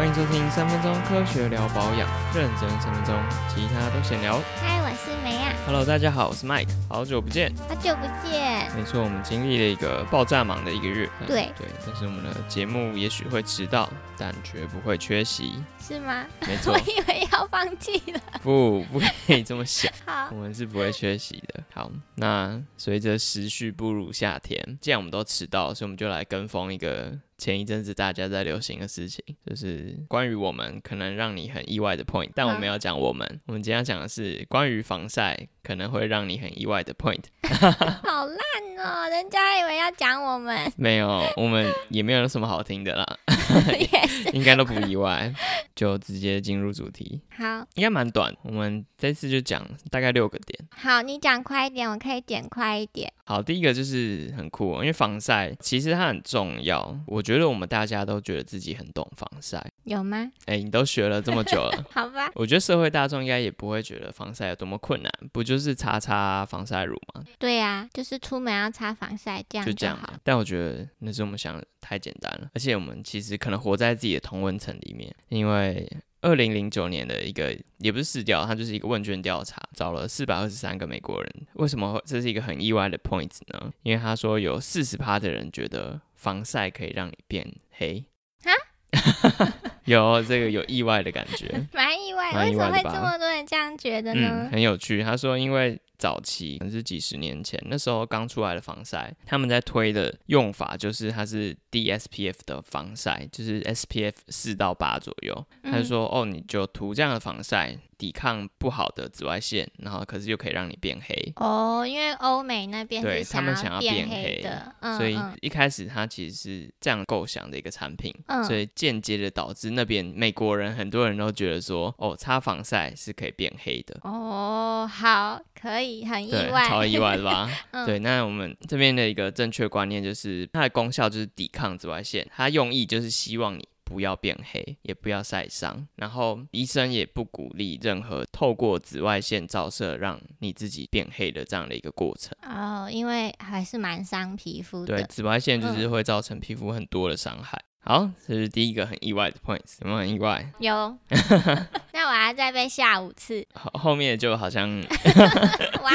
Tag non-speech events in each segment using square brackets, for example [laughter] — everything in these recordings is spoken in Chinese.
欢迎收听三分钟科学聊保养，认真三分钟，其他都闲聊。嗨，我是梅亚，Hello，大家好，我是 Mike，好久不见。好久不见。没错，我们经历了一个爆炸忙的一个月。对对，但是我们的节目也许会迟到，但绝不会缺席。是吗？没错 [laughs] 我，以为要放弃了。不，[laughs] 不可以这么想。[laughs] 好我，们是不会缺席的。好，那随着时序步入夏天，既然我们都迟到，所以我们就来跟风一个前一阵子大家在流行的事情，就是关于我们可能让你很意外的 point。但我们要讲我们，我们今天要讲的是关于防晒可能会让你很意外的 point。[laughs] 好烂哦！人家以为要讲我们，没有，我们也没有什么好听的啦。[laughs] 应该都不意外，就直接进入主题，好应该蛮短。我们这次就讲大概六个点。好，你讲快一点，我可以剪快一点。好，第一个就是很酷哦，因为防晒其实它很重要。我觉得我们大家都觉得自己很懂防晒，有吗？哎，你都学了这么久了，[laughs] 好吧。我觉得社会大众应该也不会觉得防晒有多么困难，不就是擦擦防晒乳吗？对呀、就是出门要擦防晒，这样就这样好。。但我觉得那是我们想的太简单了，而且我们其实可能活在自己的同温层里面，因为。二零零九年的一个也不是试调，它就是一个问卷调查，找了四百二十三个美国人。为什么会这是一个很意外的 point 呢？因为他说有四十趴的人觉得防晒可以让你变黑。[laughs] 有这个有意外的感觉，[laughs] 蛮意外，蛮为什么会这么多人这样觉得呢？嗯，很有趣。他说，因为早期可能是几十年前，那时候刚出来的防晒，他们在推的用法就是它是 DSPF 的防晒，就是 SPF 四到八左右。他就嗯说，哦，你就涂这样的防晒，抵抗不好的紫外线，然后可是又可以让你变黑。哦，因为欧美那边对他们想要要变变黑的，嗯所以嗯一开始它其实是这样构想的一个产品，嗯所以间接的导致那边美国人很多人都觉得说，哦，擦防晒是可以变黑的。哦，好，可以，很意，外，超意外的吧？[laughs] 嗯对，那我们这边的一个正确观念就是，它的功效就是抵抗紫外线，它用意就是希望你不要变黑，也不要晒伤。然后医生也不鼓励任何透过紫外线照射让你自己变黑的这样的一个过程。哦，因为还是蛮伤皮肤的对，紫外线就是嗯会造成皮肤很多的伤害。好，这是第一个很意外的 point，有没有很意外？有，[laughs] 那我要再被吓五次。后后面就好像 [laughs] 哇，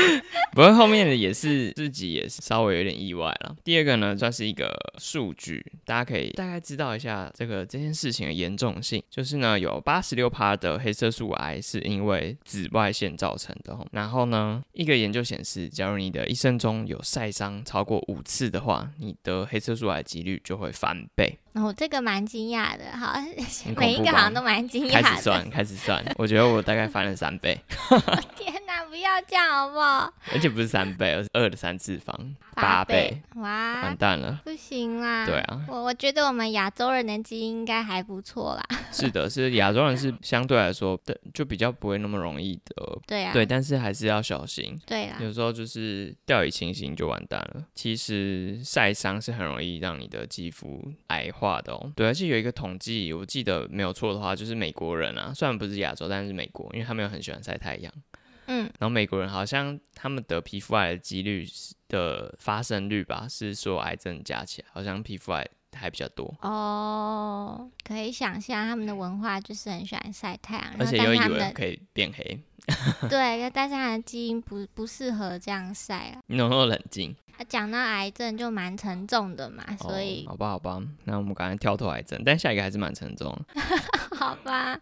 不过后面的也是自己也是稍微有点意外了。第二个呢，算是一个数据，大家可以大概知道一下这个这件事情的严重性。就是呢，有八十六趴的黑色素癌是因为紫外线造成的哦。然后呢，一个研究显示，假如你的一生中有晒伤超过五次的话，你得黑色素癌几率就会翻倍。我、这个蛮惊讶的，好，[laughs] 每一个好像都蛮惊讶开始。算，开始算，我觉得我大概翻了三倍，[laughs] 天哪，不要这样好不好？[laughs] 而且不是三倍，而是二的三次方，八倍，，哇完，蛋了。不行啦。对啊，我我觉得我们亚洲人的基因应该还不错啦。[laughs] 是的，是亚洲人是相对来说的就比较不会那么容易的，对啊，对，但是还是要小心。对啊，有时候就是掉以轻心就完蛋了。其实晒伤是很容易让你的肌肤癌化的哦。对，而且有一个统计，我记得没有错的话，就是美国人啊，虽然不是亚洲，但是美国，因为他们又很喜欢晒太阳。嗯，然后美国人好像他们得皮肤癌的几率是的发生率吧，是所有癌症加起来，好像皮肤癌还比较多。哦，可以想象他们的文化就是很喜欢晒太阳，而且又以为可以变黑，[laughs] 对，但是他的基因不不适合这样晒啊。你能不能冷静？他讲到癌症就蛮沉重的嘛，所以、哦、好吧，好吧，那我们赶快跳脱癌症，但下一个还是蛮沉重的，[laughs] 好吧，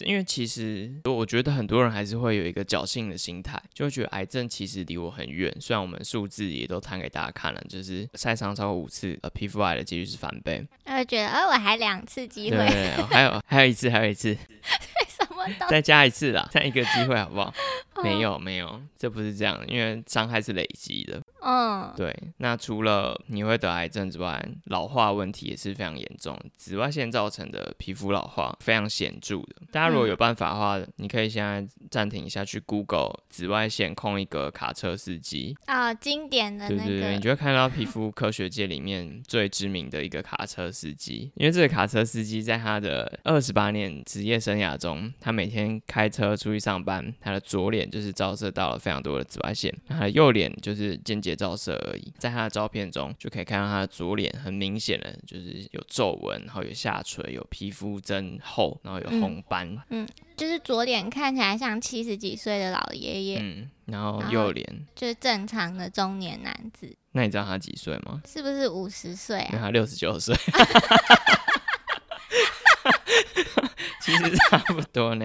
因为其实我觉得很多人还是会有一个侥幸的心态，就会觉得癌症其实离我很远。虽然我们数字也都摊给大家看了，就是晒伤超过五次，呃，皮肤癌的几率是翻倍。他会觉得，呃，我还两次机会，对，还有还有一次，还有一次，[laughs] 什么 [laughs] 都再加一次啦，再一个机会好不好？哦 [laughs] 没有没有，这不是这样，因为伤害是累积的。嗯，对，那除了你会得癌症之外，老化问题也是非常严重。紫外线造成的皮肤老化非常显著的。大家如果有办法的话，你可以现在暂停一下，去 Google 紫外线控一个卡车司机。啊，经典的那对对对，你，就会看到皮肤科学界里面最知名的一个卡车司机，因为这个卡车司机在他的二十八年职业生涯中，他每天开车出去上班，他的左脸就是照射到了非常多的紫外线，那他的右脸就是间接照射而已。在他的照片中就可以看到他的左脸很明显的就是有皱纹，然后有下垂，有皮肤增厚，然后有红斑，嗯就是左脸看起来像七十几岁的老爷爷，嗯，然后右脸，就是正常的中年男子，那你知道他几岁吗？是不是五十岁啊？他六十九岁，[laughs] [laughs] 其实差不多呢。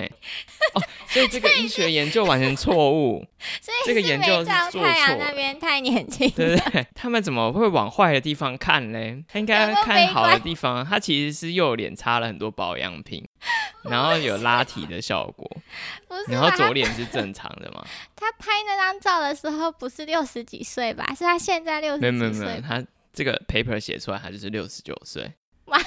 哦，所以这个医学研究完全错误。[laughs] 所以这个研究太阳那边太年轻，对不 [laughs] 对？他们怎么会往坏的地方看嘞？他应该看好的地方。他其实是右脸擦了很多保养品，[laughs] 然后有拉提的效果，然后？左脸是正常的嘛？他拍那张照的时候不是六十几岁吧？是他现在六十没有没有没有，。他这个 paper 写出来，他就是六十九岁哇。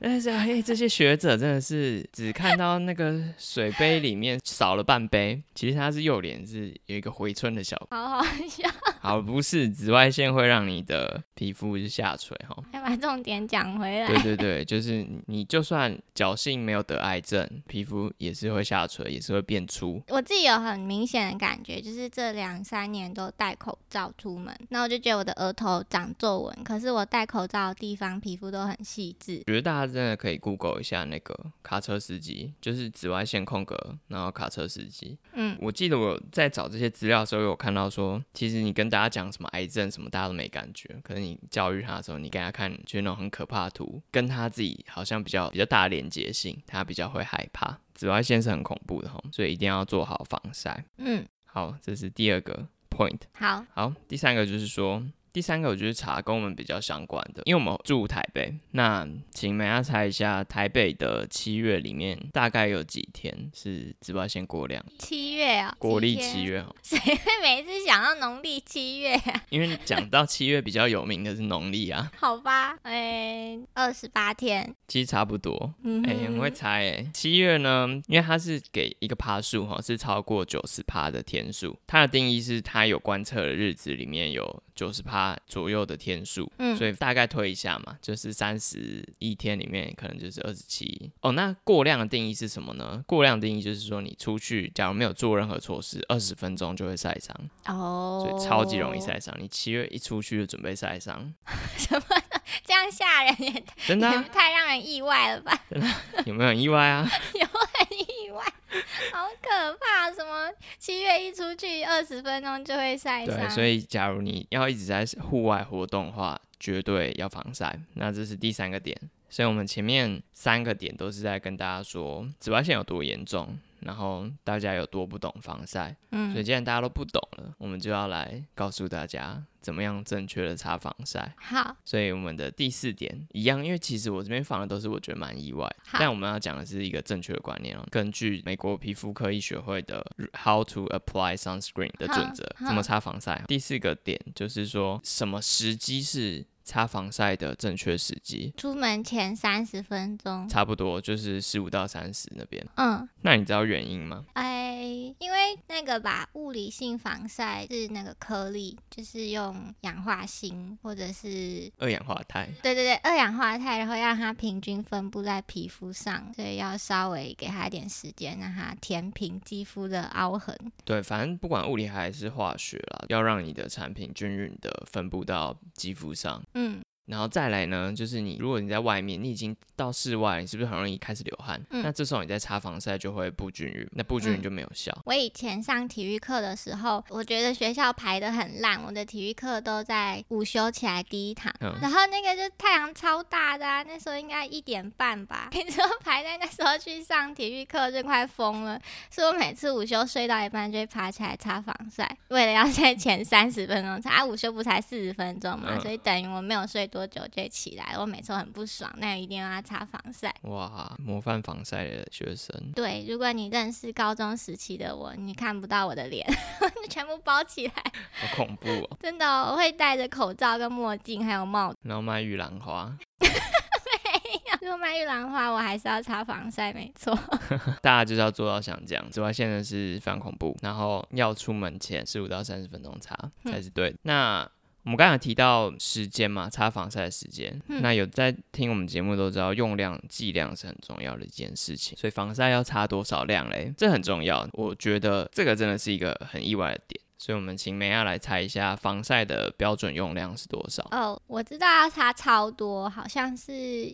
但是哎，这些学者真的是只看到那个水杯里面少了半杯，其实它是右脸是有一个回春的效果。好好笑，好，不是紫外线会让你的皮肤是下垂哈。要把重点讲回来。对对对，就是你就算侥幸没有得癌症，皮肤也是会下垂，也是会变粗。我自己有很明显的感觉，就是这两三年都戴口罩出门，那我就觉得我的额头长皱纹，可是我戴口罩的地方皮肤都很细致。觉得大家真的可以 Google 一下那个卡车司机，就是紫外线空格，然后卡车司机。嗯，我记得我在找这些资料的时候，有看到说，其实你跟大家讲什么癌症什么，大家都没感觉。可是你教育他的时候，你给他看，就是那种很可怕的图，跟他自己好像比较比较大的连接性，他比较会害怕。紫外线是很恐怖的哈，所以一定要做好防晒。嗯，好，这是第二个 point。好，好，第三个就是说，第三个我就是查跟我们比较相关的，因为我们住台北，那请大家猜一下，台北的七月里面大概有几天是紫外线过量？七月啊、国历七，月哦，[laughs] 谁会每次想到农历七月啊？[laughs] 因为讲到七月比较有名的是农历啊，好吧，哎、二十八天，其实差不多。嗯哎、很会猜哎。七月呢，因为它是给一个趴数哈，是超过九十趴的天数。它的定义是它有观测的日子里面有九十趴左右的天数，嗯所以大概推一下嘛，就是三十一天里面可能就是二十七。哦，那过量的定义是什么呢？过量定义就是说你出去，假如没有做任何措施，二十分钟就会晒伤，哦，所以超级容易晒伤。你七月一出去就准备晒伤，[laughs] 什么？这样吓人也真的太让人意外了吧？有没有很意外啊？[laughs] 有很意外，[laughs] 好可怕！什么七月一出去二十分钟就会晒伤？对，所以假如你要一直在户外活动的话，绝对要防晒。那这是第三个点。所以我们前面三个点都是在跟大家说紫外线有多严重，然后大家有多不懂防晒。所以嗯，既然大家都不懂了，我们就要来告诉大家怎么样正确的擦防晒。好，所以我们的第四点一样，因为其实我这边放的都是我觉得蛮意外，但我们要讲的是一个正确的观念哦。根据美国皮肤科医学会的 How to Apply Sunscreen 的准则，怎么擦防晒？第四个点就是说什么时机是擦防晒的正确时机？出门前三十分钟。差不多就是十五到三十那边。嗯，那你知道原因吗？哎，因为那个吧，物理性防晒是那个颗粒，就是用氧化锌或者是二氧化钛。对对对，二氧化钛，然后让它平均分布在皮肤上，所以要稍微给它一点时间，让它填平肌肤的凹痕。对，反正不管物理还是化学啦，要让你的产品均匀的分布到肌肤上。嗯然后再来呢，就是你如果你在外面，你已经到室外，你是不是很容易开始流汗？嗯。那这时候你在擦防晒就会不均匀，那不均匀嗯。就没有效。我以前上体育课的时候，我觉得学校排的很烂，我的体育课都在午休起来第一堂，嗯。然后那个就太阳超大的、啊，那时候应该一点半吧，你知道排在那时候去上体育课就快疯了，所以我每次午休睡到一半就会爬起来擦防晒，为了要在前三十分钟擦，啊午休不才四十分钟嘛，嗯。所以等于我没有睡多久就起来，我每次都很不爽，那一定要擦防晒。哇，模范防晒的学生，对，如果你认识高中时期的我，你看不到我的脸，[laughs] 全部包起来。好恐怖哦！真的哦、我会戴着口罩跟墨镜，还有帽子。然后卖玉兰花，[laughs] 如果卖玉兰花，我还是要擦防晒，没错。[laughs] 大家就是要做到像这样，紫外线呢是非常恐怖，然后要出门前十五到三十分钟擦才是对的。那我们刚才提到时间嘛，擦防晒的时间，嗯那有在听我们节目都知道，用量剂量是很重要的一件事情，所以防晒要擦多少量嘞？这很重要，我觉得这个真的是一个很意外的点。所以，我们请梅亚来猜一下防晒的标准用量是多少？哦，我知道要擦超多，好像是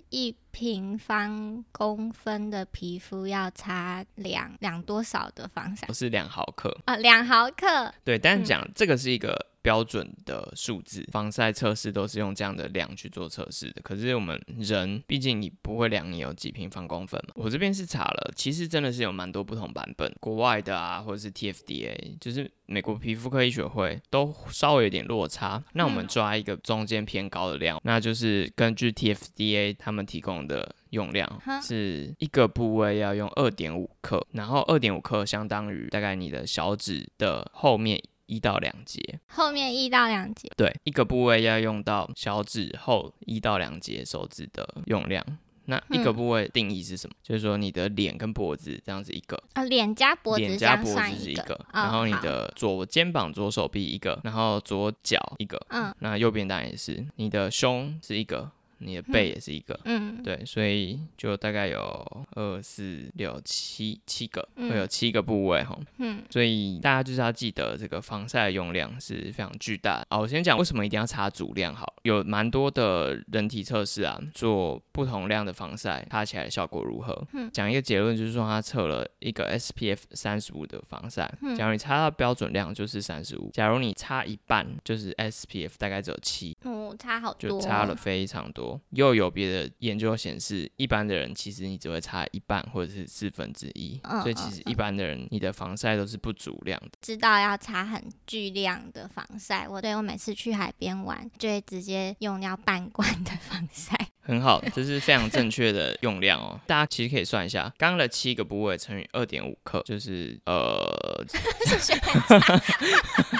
一平方公分的皮肤要擦两两多少的防晒不是两毫克，啊？两毫克。对，但是嗯讲、这个是一个标准的数字，防晒测试都是用这样的量去做测试的。可是我们人毕竟你不会量你有几平方公分嘛，我这边是查了，其实真的是有蛮多不同版本，国外的啊，或者是 TFDA，就是美国皮肤科医学会都稍微有点落差。那我们嗯抓一个中间偏高的量，那就是根据 TFDA 他们提供的。用量是一个部位要用二点五克，然后二点五克相当于大概你的小指的后面一到两节，后面一到两节，对，一个部位要用到小指后一到两节手指的用量。那一个嗯。部位定义是什么？就是说你的脸跟脖子这样子一个，啊，脸加脖子加脖，子是一个，哦然后你的左肩膀、左手臂一个，然后左脚一个，嗯。那右边当然也是，你的胸是一个，你的背也是一个，嗯对，所以就大概有二四六七七个，会有嗯七个部位哈。嗯所以大家就是要记得这个防晒的用量是非常巨大的啊。我先讲为什么一定要擦足量好，有蛮多的人体测试啊，做不同量的防晒，擦起来的效果如何？嗯讲一个结论就是说，他测了一个 SPF 三十五的防晒，嗯假如你擦到标准量就是三十五，假如你擦一半就是 SPF 大概只有七，哦，差好多，就差了非常多。又有别的研究显示，一般的人其实你只会擦一半或者是四分之一，嗯所以其实一般的人你的防晒都是不足量的。知道要擦很巨量的防晒，我对我每次去海边玩，就会直接用掉半罐的防晒。很好，这是非常正确的用量哦。[laughs] 大家其实可以算一下，刚刚的七个部位乘以二点五克，就是呃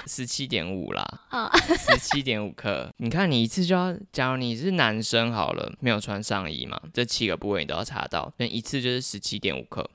十七点五啦，哦，十七点五克。你看你一次就要，假如你是男生好了，没有穿上衣嘛，这七个部位你都要查到，那一次就是十七点五克。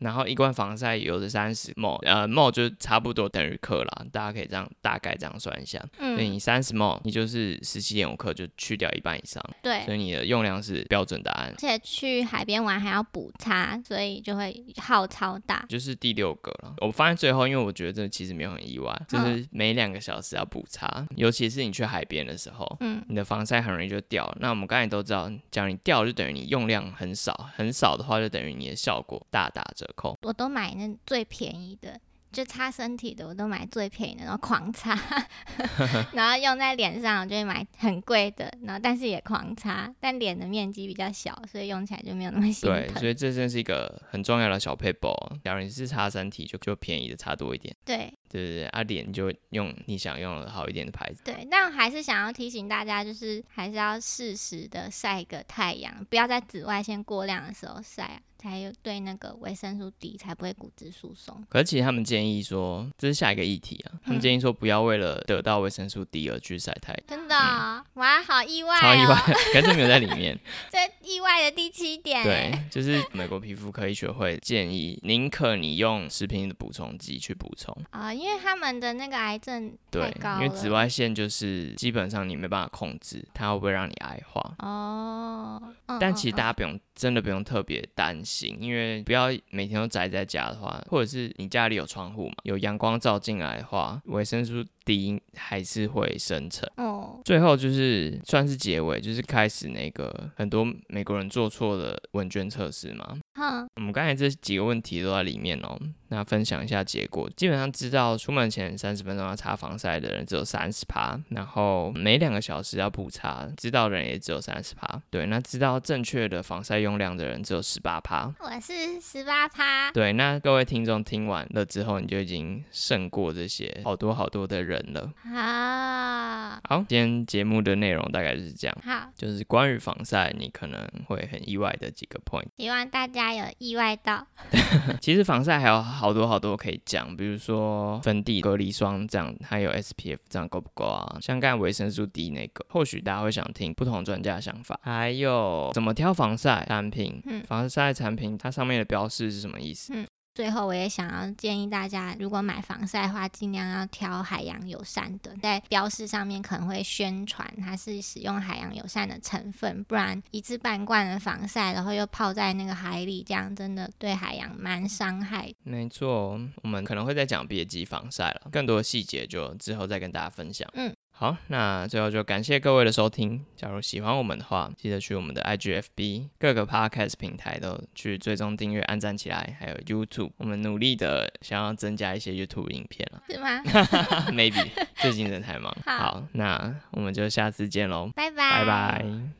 嗯，然后一罐防晒油的三十 ml，呃 ml 就差不多等于克啦，大家可以这样大概这样算一下。所以嗯，你三十 ml，你就是十七点五克，就去掉一半以上，对所。以你的用量是标准答案而。且去海边玩还要补擦，所以就会耗超大。就是第六个了。我放在最后，因为我觉得这其实没有很意外，就是每两个小时要补擦，尤其是你去海边的时候，嗯，你的防晒很容易就掉了。那我们刚才都知道，假如你掉就等于你用量很少，很少的话就等于你的效果大打折扣。我都买那最便宜的，就擦身体的，我都买最便宜的，然后狂擦，[laughs] [laughs] 然后用在脸上，我就会买很贵的，然后但是也狂擦，但脸的面积比较小，所以用起来就没有那么心对，所以这真是一个很重要的小 paper。假如你是擦身体，就就便宜的擦多一点。对对对对，啊脸就用你想用的好一点的牌子。对，但还是想要提醒大家，就是还是要适时的晒个太阳，不要在紫外线过量的时候晒啊，才有对那个维生素 D 才不会骨质疏松。可是其实他们建议说，这是下一个议题啊。他们嗯建议说，不要为了得到维生素 D 而去晒太阳。真的哦、哇，好意外、超意外，可是没有在里面。[laughs] 这意外的第七点，对，，就是美国皮肤科医学会建议，宁可你用食品的补充剂去补充。啊、因为他们的那个癌症太对，高了，因为紫外线就是基本上你没办法控制，它会不会让你癌化。哦，嗯但其实大家家不用，真的不用特别担心，行因为不要每天都宅在家的话，或者是你家里有窗户嘛，有阳光照进来的话，维生素 D 还是会生成。哦，最后就是算是结尾，就是开始那个很多美国人做错的问卷测试嘛。哼，我们刚才这几个问题都在里面哦，那分享一下结果。基本上知道出门前三十分钟要擦防晒的人只有三十趴，然后每两个小时要补擦，知道的人也只有三十趴。对，那知道正确的防晒用量的人只有十八趴。我是十八趴，对，那各位听众听完了之后，你就已经胜过这些好多好多的人了。好，好，今天节目的内容大概就是这样。好，就是关于防晒，你可能会很意外的几个 point。希望大家有意外到，[laughs] 其实防晒还有好多好多可以讲，比如说粉底、隔离霜这样，还有 SPF 这样够不够啊？像刚才维生素 D 那个，或许大家会想听不同专家的想法。还有怎么挑防晒产品？嗯防晒产品它上面的标示是什么意思？嗯最后，我也想要建议大家，如果买防晒的话，尽量要挑海洋友善的，在标示上面可能会宣传它是使用海洋友善的成分，不然一次半罐的防晒，然后又泡在那个海里，这样真的对海洋蛮伤害。没错，我们可能会再讲别级防晒了，更多的细节就之后再跟大家分享。嗯。好，那最后就感谢各位的收听。假如喜欢我们的话，记得去我们的 IGFB 各个 Podcast 平台都去追踪订阅、按赞起来。还有 YouTube，我们努力的想要增加一些 YouTube 影片了，是吗？[laughs] Maybe 最近真的太忙。好，那我们就下次见喽，拜拜，拜拜。